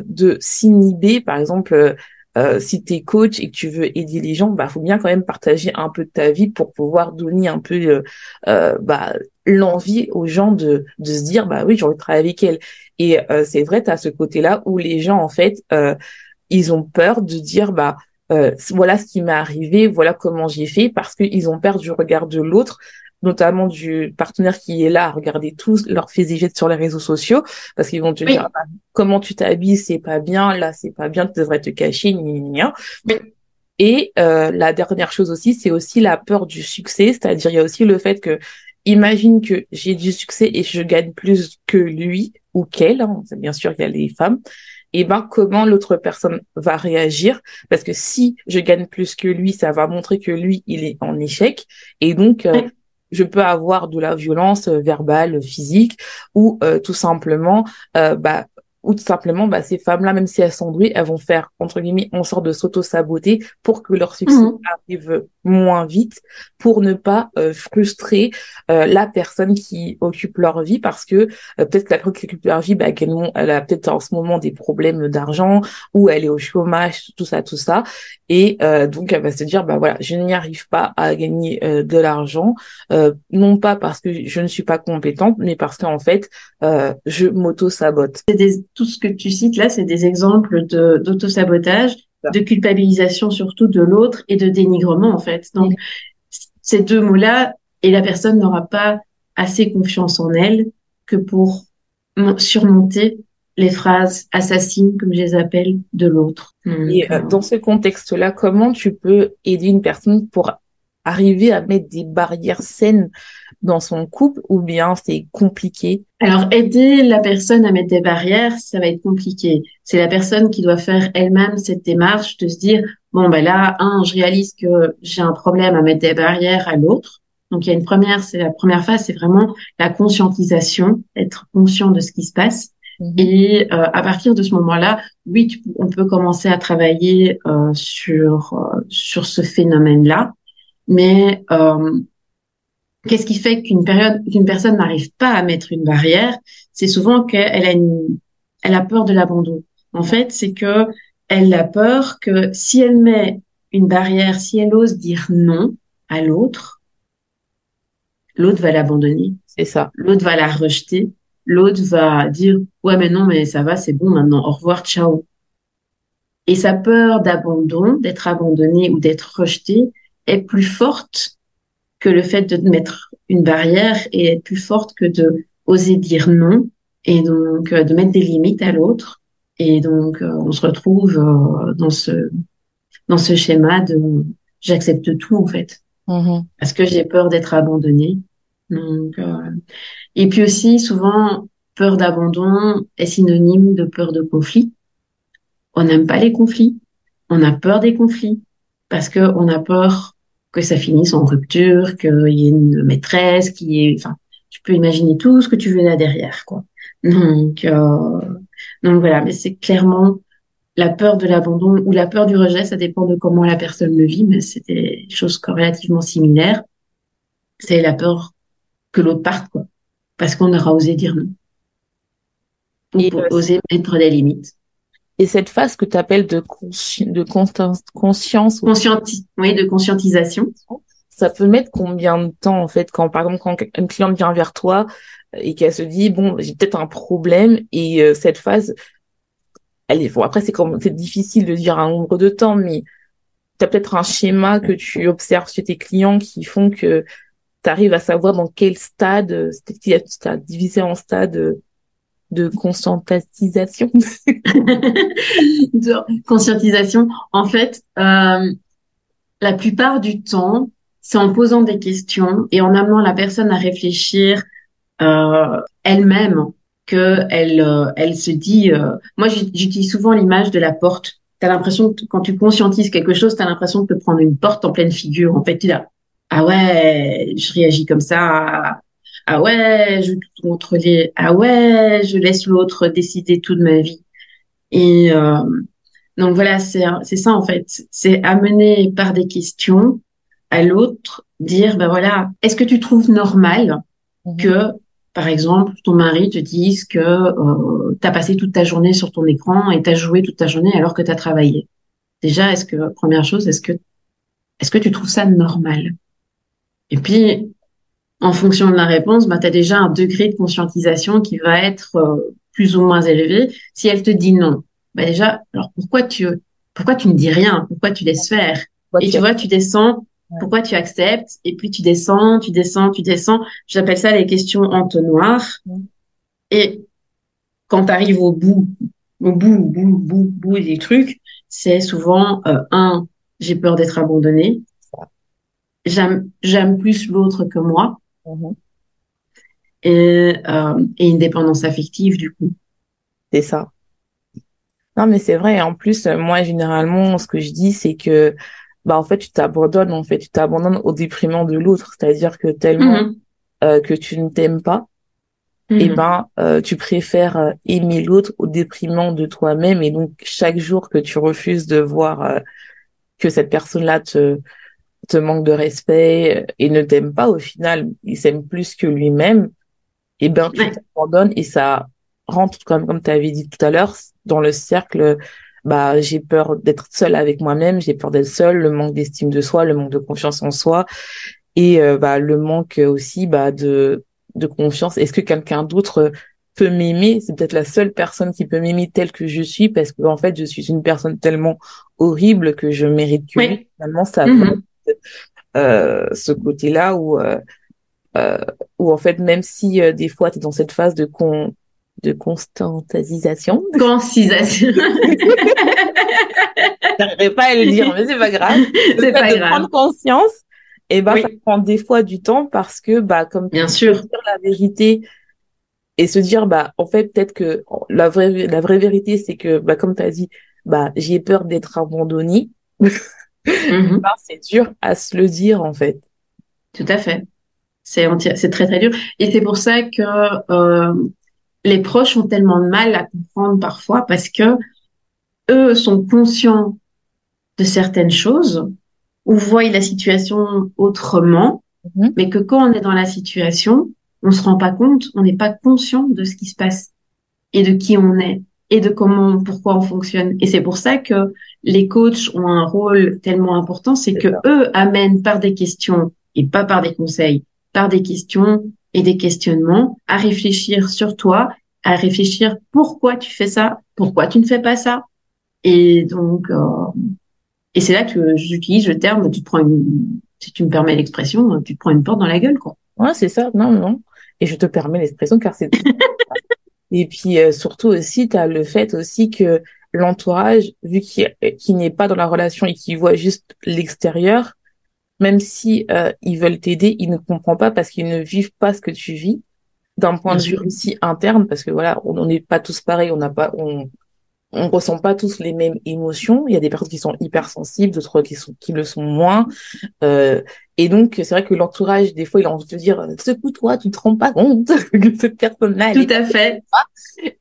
A: de s'inhiber, par exemple euh, si tu es coach et que tu veux aider les gens, bah faut bien quand même partager un peu de ta vie pour pouvoir donner un peu euh, euh bah, l'envie aux gens de, de se dire bah oui j'ai envie de travailler avec elle. Et euh, c'est vrai, tu as ce côté-là où les gens en fait ils ont peur de dire bah voilà ce qui m'est arrivé, voilà comment j'ai fait parce qu'ils ont peur du regard de l'autre notamment du partenaire qui est là à regarder tous leurs faits et sur les réseaux sociaux, parce qu'ils vont te dire ah, comment tu t'habilles, c'est pas bien, là c'est pas bien, tu devrais te cacher, ni Et euh, la dernière chose aussi, c'est aussi la peur du succès, c'est-à-dire il y a aussi le fait que imagine que j'ai du succès et je gagne plus que lui ou qu'elle, hein, bien sûr il y a les femmes, et ben comment l'autre personne va réagir? Parce que si je gagne plus que lui, ça va montrer que lui il est en échec. Et donc euh, je peux avoir de la violence euh, verbale, physique, ou euh, tout simplement, euh, bah, ou tout simplement, bah, ces femmes-là, même si elles sont douées, elles vont faire, entre guillemets, en sorte de s'auto-saboter pour que leur succès mmh. arrive moins vite, pour ne pas euh, frustrer euh, la personne qui occupe leur vie, parce que euh, peut-être que la personne qui occupe leur vie, bah, qu'elle elle a peut-être en ce moment des problèmes d'argent, ou elle est au chômage, tout ça, tout ça, et donc elle va se dire, bah voilà, je n'y arrive pas à gagner de l'argent, non pas parce que je ne suis pas compétente, mais parce qu'en fait, je m'auto-sabote.
B: Tout ce que tu cites là, c'est des exemples d'auto-sabotage, culpabilisation surtout de l'autre et de dénigrement en fait. Donc ces deux mots-là, et la personne n'aura pas assez confiance en elle que pour surmonter les phrases assassines, comme je les appelle, de l'autre.
A: Et euh, dans ce contexte-là, comment tu peux aider une personne pour arriver à mettre des barrières saines dans son couple ou bien c'est compliqué?
B: Alors aider la personne à mettre des barrières, ça va être compliqué. C'est la personne qui doit faire elle-même cette démarche de se dire bon ben là un, je réalise que j'ai un problème à mettre des barrières à l'autre. Donc il y a une première, c'est la première phase, c'est vraiment la conscientisation, être conscient de ce qui se passe. Mhm. Et euh, à partir de ce moment-là, oui, on peut commencer à travailler euh, sur euh, sur ce phénomène-là. Mais euh, qu'est-ce qui fait qu'une période, qu'une personne n'arrive pas à mettre une barrière? C'est souvent qu'elle a une, elle a peur de l'abandon. En fait, c'est que elle a peur que si elle met une barrière, si elle ose dire non à l'autre, l'autre va l'abandonner.
A: C'est ça.
B: L'autre va la rejeter. L'autre va dire ouais mais non mais ça va c'est bon maintenant au revoir ciao. Et sa peur d'abandon, d'être abandonné ou d'être rejeté, est plus forte que le fait de mettre une barrière et être plus forte que de oser dire non et donc euh, de mettre des limites à l'autre. Et donc euh, on se retrouve euh, dans ce dans ce schéma de j'accepte tout en fait mm-hmm. parce que j'ai peur d'être abandonnée. Donc et puis aussi souvent peur d'abandon est synonyme de peur de conflit. On n'aime pas les conflits, on a peur des conflits parce que on a peur que ça finisse en rupture, qu'il y ait une maîtresse, qui est, enfin, tu peux imaginer tout ce que tu veux là derrière, quoi. Donc, euh, donc voilà, mais c'est clairement la peur de l'abandon ou la peur du rejet, ça dépend de comment la personne le vit, mais c'est des choses relativement similaires. C'est la peur que l'autre parte, quoi. Parce qu'on aura osé dire non. Ou euh, oser mettre des limites.
A: Et cette phase que tu appelles de, de conscience.
B: Conscienti oui, de conscientisation.
A: Ça peut mettre combien de temps, en fait, quand, par exemple, quand une cliente vient vers toi et qu'elle se dit, bon, j'ai peut-être un problème et euh, cette phase, elle est, bon, après, c'est comme, c'est difficile de dire un nombre de temps, mais tu as peut-être un schéma que tu observes chez tes clients qui font que tu arrives à savoir dans quel stade, tu as divisé en stade de conscientisation. <laughs>
B: de conscientisation. En fait, euh, la plupart du temps, c'est en posant des questions et en amenant la personne à réfléchir euh, elle-même que elle, euh, elle se dit. Euh, moi, j'utilise souvent l'image de la porte. T'as l'impression que quand tu conscientises quelque chose, t'as l'impression de te prendre une porte en pleine figure. En fait, tu là, ah ouais, je réagis comme ça. Ah ouais, je veux tout contrôler. Ah ouais, je laisse l'autre décider tout de ma vie. Et euh, donc voilà, c'est c'est ça en fait. C'est amener par des questions à l'autre, dire ben voilà, est-ce que tu trouves normal mhm. que par exemple, ton mari te dise que euh, tu as passé toute ta journée sur ton écran et tu joué toute ta journée alors que tu as travaillé? Déjà, est-ce que première chose, est-ce que est-ce que tu trouves ça normal? Et puis en fonction de la réponse, bah, tu as déjà un degré de conscientisation qui va être euh, plus ou moins élevé. Si elle te dit non, bah déjà, alors pourquoi tu pourquoi tu ne dis rien? Pourquoi tu laisses faire? Et tu vois, tu descends pourquoi tu acceptes? Et puis tu descends, tu descends, tu descends. J'appelle ça les questions entonnoirs. Et quand tu arrives au bout, au bout, bout, bout, bout des trucs, c'est souvent euh, un, j'ai peur d'être abandonné. J'aime, j'aime plus l'autre que moi. Mm-hmm. Et, euh, et une dépendance affective du coup.
A: C'est ça. Non, mais c'est vrai. En plus, moi, généralement, ce que je dis, c'est que bah en fait tu t'abandonnes en fait tu t'abandonnes au déprimant de l'autre c'est-à-dire que tellement mhm. euh, que tu ne t'aimes pas et mhm. ben euh, tu préfères aimer l'autre au déprimant de toi-même et donc chaque jour que tu refuses de voir que cette personne-là te te manque de respect et ne t'aime pas au final il s'aime plus que lui-même et ben tu t'abandonnes et ça rentre comme comme tu avais dit tout à l'heure dans le cercle bah j'ai peur d'être seule avec moi-même, j'ai peur d'être seule, le manque d'estime de soi, le manque de confiance en soi et euh, bah le manque aussi bah de de confiance. Est-ce que quelqu'un d'autre peut m'aimer? C'est peut-être la seule personne qui peut m'aimer telle que je suis parce que en fait je suis une personne tellement horrible que je mérite que finalement ça mm-hmm. Euh, ce côté-là où euh, euh, où en fait même si des fois tu es dans cette phase de con de constantisation. <laughs>
B: Concisation.
A: J'arriverai pas à le dire, mais c'est pas grave. <laughs>
B: C'est pas
A: de prendre conscience, et eh ben ça prend des fois du temps parce que bah comme
B: bien sûr
A: dire la vérité et se dire bah en fait peut-être que la vraie la vraie vérité c'est que bah comme tu as dit bah j'ai peur d'être abandonné. <laughs> Mm-hmm. Bah, c'est dur à se le dire en fait.
B: Tout à fait. C'est c'est très très dur et c'est pour ça que euh, les proches ont tellement de mal à comprendre parfois parce que eux sont conscients de certaines choses ou voient la situation autrement, mhm. mais que quand on est dans la situation, on se rend pas compte, on n'est pas conscient de ce qui se passe et de qui on est et de comment, pourquoi on fonctionne. Et c'est pour ça que les coachs ont un rôle tellement important, c'est que eux amènent par des questions et pas par des conseils, par des questions et des questionnements, à réfléchir sur toi, à réfléchir pourquoi tu fais ça, pourquoi tu ne fais pas ça. Et donc, euh, et c'est là que j'utilise le terme, tu te prends une, si tu me permets l'expression, tu te prends une porte dans la gueule, quoi.
A: Ouais, c'est ça. Non, non. Et je te permets l'expression car c'est. <laughs> et puis euh, surtout aussi, tu as le fait aussi que l'entourage, vu qu'il n'est pas dans la relation et qu'il voit juste l'extérieur, même si euh, ils veulent t'aider, ils ne comprennent pas parce qu'ils ne vivent pas ce que tu vis. D'un point de vue aussi interne parce que voilà on n'est pas tous pareils on n'a pas on on ressent pas tous les mêmes émotions. Il y a des personnes qui sont hypersensibles d'autres qui sont qui le sont moins. Euh, et donc c'est vrai que l'entourage des fois il a envie de te dire secoue-toi tu te rends pas compte <laughs> que cette personne là
B: tout à fait.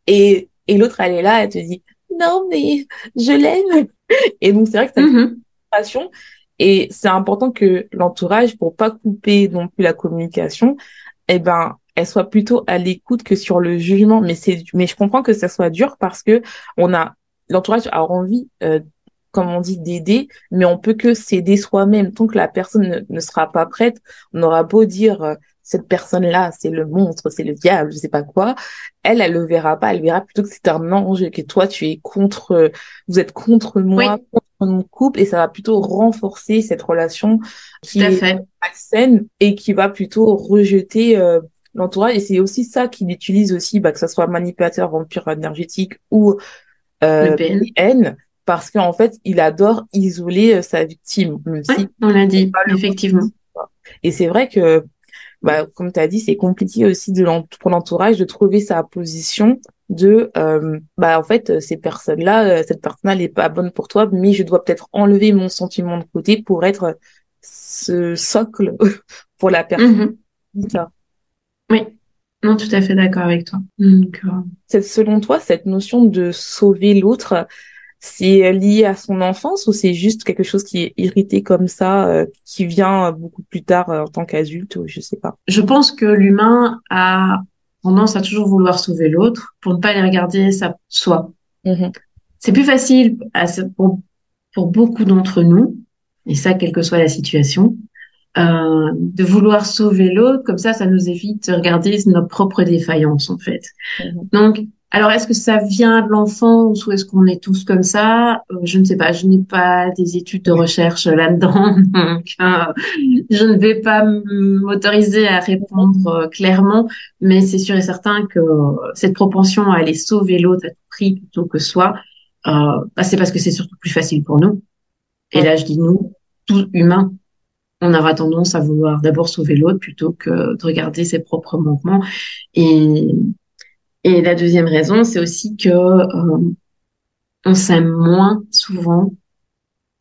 A: et et l'autre elle est là elle te dit non mais je l'aime. <laughs> Et donc c'est vrai que ça mm -hmm. et c'est important que l'entourage, pour pas couper non plus la communication, eh ben elle soit plutôt à l'écoute que sur le jugement. Mais c'est, mais je comprends que ça soit dur parce que on a l'entourage a envie, euh, comme on dit, d'aider, mais on peut que s'aider soi-même. Tant que la personne ne, sera pas prête, on aura beau dire euh, cette personne-là, c'est le monstre, c'est le diable, je sais pas quoi. Elle, elle le verra pas. Elle verra plutôt que c'est un ange, que toi, tu es contre, vous êtes contre moi, contre mon couple, et ça va plutôt renforcer cette relation qui est saine et qui va plutôt rejeter euh, l'entourage. Et c'est aussi ça qu'il utilise aussi, bah, que ça soit manipulateur, vampire énergétique ou euh, PN. parce qu'en fait, il adore isoler euh, sa victime.
B: on l'a dit, effectivement.
A: Et c'est vrai que, bah, comme tu as dit, c'est compliqué aussi de pour l'entourage de trouver sa position de euh, bah en fait ces personnes là euh, cette personne là n'est pas bonne pour toi mais je dois peut-être enlever mon sentiment de côté pour être ce socle <laughs> pour la personne
B: mm-hmm. Oui, non, tout à fait d'accord avec toi. Donc,
A: euh, selon toi, cette notion de sauver l'autre, c'est lié à son enfance ou c'est juste quelque chose qui est irrité comme ça, euh, qui vient beaucoup plus tard euh, en tant qu'adulte ou je sais pas?
B: Je pense que l'humain a tendance à toujours vouloir sauver l'autre pour ne pas les regarder ça soi. Mm-hmm. C'est plus facile pour, pour beaucoup d'entre nous, et ça quelle que soit la situation, euh, de vouloir sauver l'autre, comme ça, ça nous évite de regarder nos propres défaillances, en fait. Mhm. Donc, alors, est-ce que ça vient de l'enfance ou est-ce qu'on est tous comme ça? Euh, Je ne sais pas. Je n'ai pas des études de recherche là-dedans, <laughs> donc euh, je ne vais pas m'autoriser à répondre clairement. Mais c'est sûr et certain que cette propension à aller sauver l'autre à tout prix plutôt que soi, bah, c'est parce que c'est surtout plus facile pour nous. Et là, je dis nous, tout humain, on aura tendance à vouloir d'abord sauver l'autre plutôt que de regarder ses propres manquements. Et, et la deuxième raison, c'est aussi que euh, on s'aime moins souvent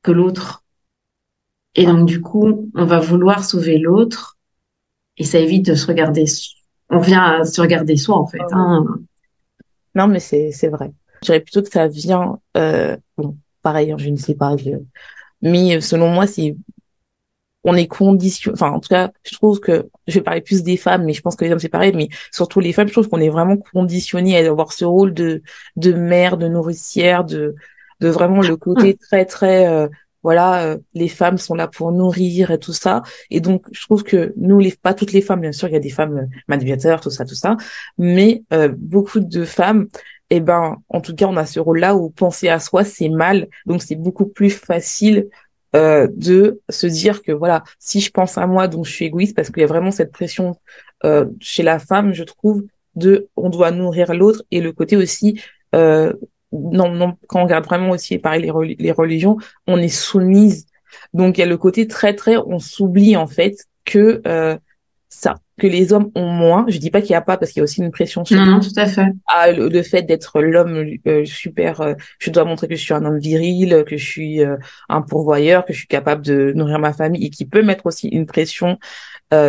B: que l'autre. Et donc du coup, on va vouloir sauver l'autre et ça évite de se regarder. On vient à se regarder soi en fait. Hein.
A: Non, mais c'est c'est vrai. Je dirais plutôt que ça vient. Euh, bon, pareil, hein, je ne sais pas. Mais selon moi, c'est on est conditionné, enfin en tout cas, je trouve que je vais parler plus des femmes, mais je pense que les hommes c'est pareil, mais surtout les femmes, je trouve qu'on est vraiment conditionné à avoir ce rôle de de mère, de nourricière, de de vraiment le côté très très euh, voilà, euh, les femmes sont là pour nourrir et tout ça. Et donc, je trouve que nous, les, pas toutes les femmes, bien sûr, il y a des femmes euh, tout ça, tout ça, mais beaucoup de femmes, eh ben, en tout cas, on a ce rôle-là où penser à soi, c'est mal. Donc, c'est beaucoup plus facile euh, de se dire que voilà, si je pense à moi, donc je suis égoïste, parce qu'il y a vraiment cette pression euh, chez la femme, je trouve, de on doit nourrir l'autre et le côté aussi euh, non non quand on regarde vraiment aussi pareil les, les religions, on est soumise. Donc il y a le côté très très on s'oublie en fait que euh, ça que les hommes ont moins. Je dis pas qu'il y a pas parce qu'il y a aussi une pression
B: sur non, tout à fait.
A: Ah, le, fait d'être l'homme euh, super, euh, je dois montrer que je suis un homme viril, que je suis euh, un pourvoyeur, que je suis capable de nourrir ma famille et qui peut mettre aussi une pression,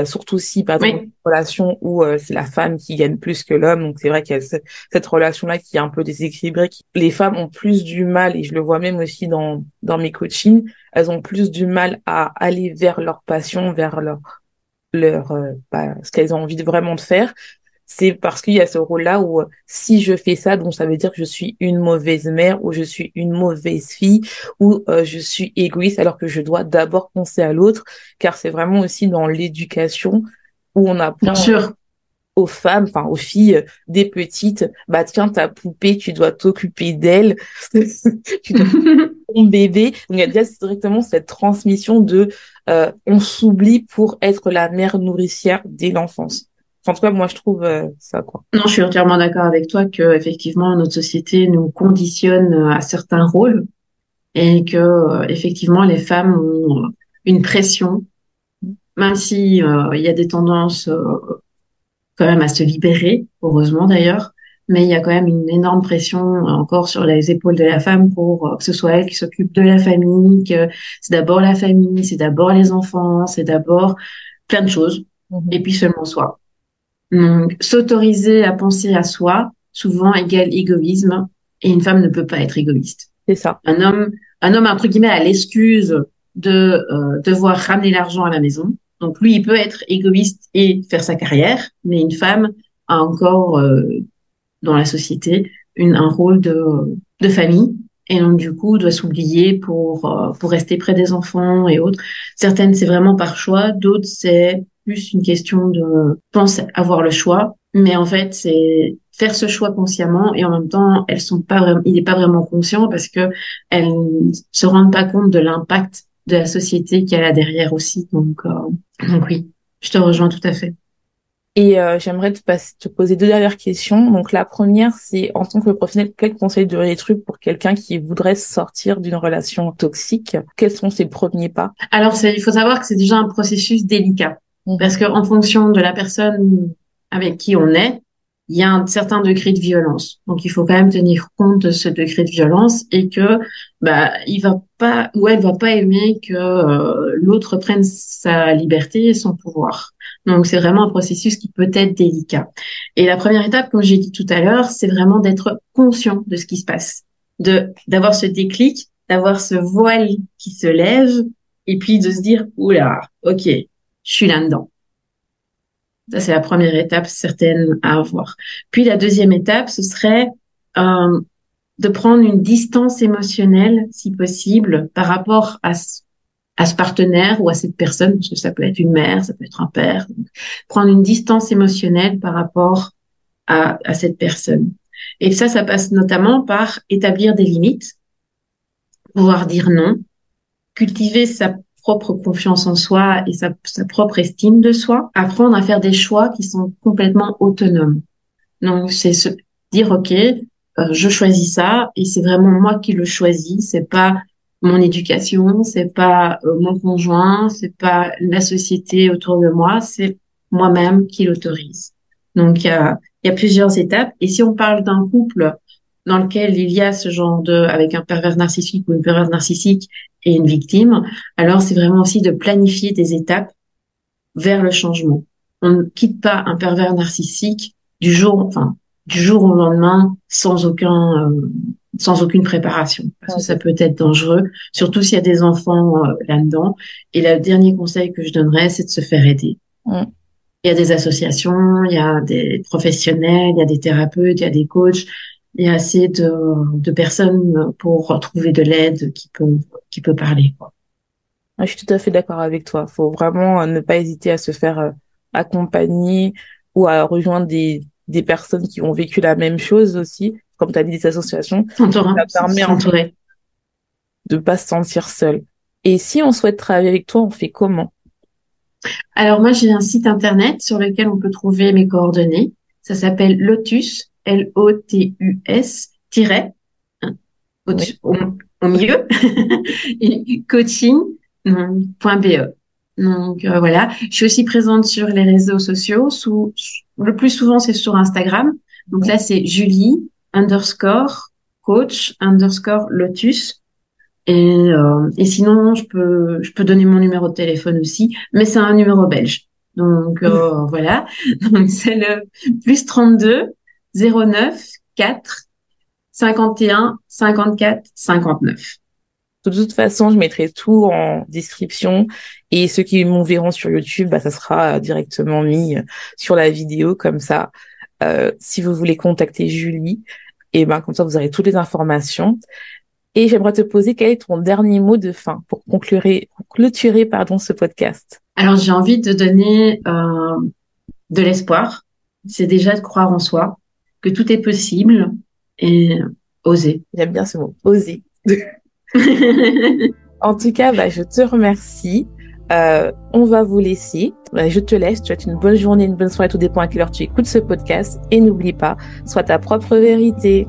A: surtout si par exemple une relation où c'est la femme qui gagne plus que l'homme. Donc c'est vrai qu'il y a cette, cette relation là qui est un peu déséquilibrée. Les femmes ont plus du mal et je le vois même aussi dans dans mes coachings, elles ont plus du mal à aller vers leur passion, vers leur leur euh, bah, ce qu'elles ont envie de vraiment de faire c'est parce qu'il y a ce rôle-là où euh, si je fais ça, donc ça veut dire que je suis une mauvaise mère ou je suis une mauvaise fille ou euh, je suis égoïste alors que je dois d'abord penser à l'autre, car c'est vraiment aussi dans l'éducation où on apprend sûr. aux femmes, enfin aux filles des petites, bah tiens ta poupée, tu dois t'occuper d'elle, <laughs> tu dois <laughs> ton bébé. Donc il y a déjà directement cette transmission de euh, on s'oublie pour être la mère nourricière dès l'enfance. en tout cas, moi, je trouve euh, ça quoi.
B: Non, je suis entièrement d'accord avec toi que effectivement notre société nous conditionne à certains rôles et que effectivement les femmes ont une pression, même si euh, il y a des tendances quand même à se libérer, heureusement d'ailleurs, mais il y a quand même une énorme pression euh, encore sur les épaules de la femme pour euh, que ce soit elle qui s'occupe de la famille, que c'est d'abord la famille, c'est d'abord les enfants, c'est d'abord plein de choses, mhm. et puis seulement soi. Donc, s'autoriser à penser à soi, souvent égale égoïsme, et une femme ne peut pas être égoïste.
A: C'est ça.
B: Un homme, un homme entre guillemets a l'excuse de euh, devoir ramener l'argent à la maison. Donc lui, il peut être égoïste et faire sa carrière, mais une femme a encore euh, dans la société une, un rôle de, de famille et donc du coup doit s'oublier pour euh, pour rester près des enfants et autres. Certaines c'est vraiment par choix, d'autres c'est plus une question de pense avoir le choix, mais en fait c'est faire ce choix consciemment et en même temps elles sont pas vraiment, il n'est pas vraiment conscient parce que elles se rendent pas compte de l'impact de la société qu'il y a derrière aussi. Donc, euh, donc oui, je te rejoins tout à fait.
A: Et euh, j'aimerais te, te, poser deux dernières questions. Donc la première, c'est en tant que professionnel, quel conseil de tu pour quelqu'un qui voudrait sortir d'une relation toxique? Quels sont ses premiers pas?
B: Alors il faut savoir que c'est déjà un processus délicat mmh. parce que en fonction de la personne avec qui on est, il y a un certain degré de violence. Donc il faut quand même tenir compte de ce degré de violence et que bah il va pas ou elle va pas aimer que euh, l'autre prenne sa liberté et son pouvoir. Donc c'est vraiment un processus qui peut être délicat. Et la première étape, comme j'ai dit tout à l'heure, c'est vraiment d'être conscient de ce qui se passe, de d'avoir ce déclic, d'avoir ce voile qui se lève et puis de se dire oula, ok, je suis là-dedans. Ça, c'est la première étape certaine à avoir. Puis la deuxième étape, ce serait euh, de prendre une distance émotionnelle, si possible, par rapport à ce, à ce partenaire ou à cette personne, parce que ça peut être une mère, ça peut être un père. prendre une distance émotionnelle par rapport à, à cette personne. Et ça, ça passe notamment par établir des limites, pouvoir dire non, cultiver sa propre confiance en soi et sa, propre estime de soi, apprendre à faire des choix qui sont complètement autonomes. Donc c'est se dire ok, euh, je choisis ça et c'est vraiment moi qui le choisis, c'est pas mon éducation, c'est pas euh, mon conjoint, c'est pas la société autour de moi, c'est moi-même qui l'autorise. Donc il y a, y a plusieurs étapes et si on parle d'un couple dans lequel il y a ce genre de, avec un pervers narcissique ou une perverse narcissique et une victime, alors c'est vraiment aussi de planifier des étapes vers le changement. On ne quitte pas un pervers narcissique du jour, enfin, du jour au lendemain sans aucun, euh, sans aucune préparation, parce que ça peut être dangereux, surtout s'il y a des enfants euh, là-dedans. Et le dernier conseil que je donnerais, c'est de se faire aider. Il y a des associations, il y a des professionnels, il y a des thérapeutes, il y a des coachs il y a assez de, de personnes pour trouver de l'aide qui peut qui peut parler. Quoi.
A: Je suis tout à fait d'accord avec toi. Il faut vraiment ne pas hésiter à se faire euh, accompagner ou à rejoindre des, des personnes qui ont vécu la même chose aussi, comme tu as dit, des associations.
B: Ça permet en
A: de pas se sentir seul. Et si on souhaite travailler avec toi, on fait comment?
B: Alors moi, j'ai un site internet sur lequel on peut trouver mes coordonnées. Ça s'appelle Lotus, L-O-T-U-S, tiret, hein, au, au, milieu, <laughs> coaching.be. Donc euh, voilà, je suis aussi présente sur les réseaux sociaux. Sous, le plus souvent, c'est sur Instagram. Donc là, c'est Julie underscore coach underscore lotus. Et, euh, et sinon, je peux je peux donner mon numéro de téléphone aussi, mais c'est un numéro belge. Donc euh, <laughs> voilà, donc c'est le plus 32 09 4 51 54 59.
A: De toute façon, je mettrai tout en description et ceux qui m'ont verront sur YouTube, bah, ça sera directement mis sur la vidéo comme ça. Euh, si vous voulez contacter Julie, et ben comme ça vous aurez toutes les informations. Et j'aimerais te poser quel est ton dernier mot de fin pour conclure, clôturer pardon ce podcast?
B: Alors j'ai envie de donner euh, de l'espoir. C'est déjà de croire en soi, que tout est possible et oser.
A: J'aime bien ce mot, oser. <laughs> en tout cas, bah, je te remercie. Euh, on va vous laisser. Bah, je te laisse. Tu souhaite une bonne journée, une bonne soirée, tout dépend à quelle heure tu écoutes ce podcast. Et n'oublie pas, sois ta propre vérité.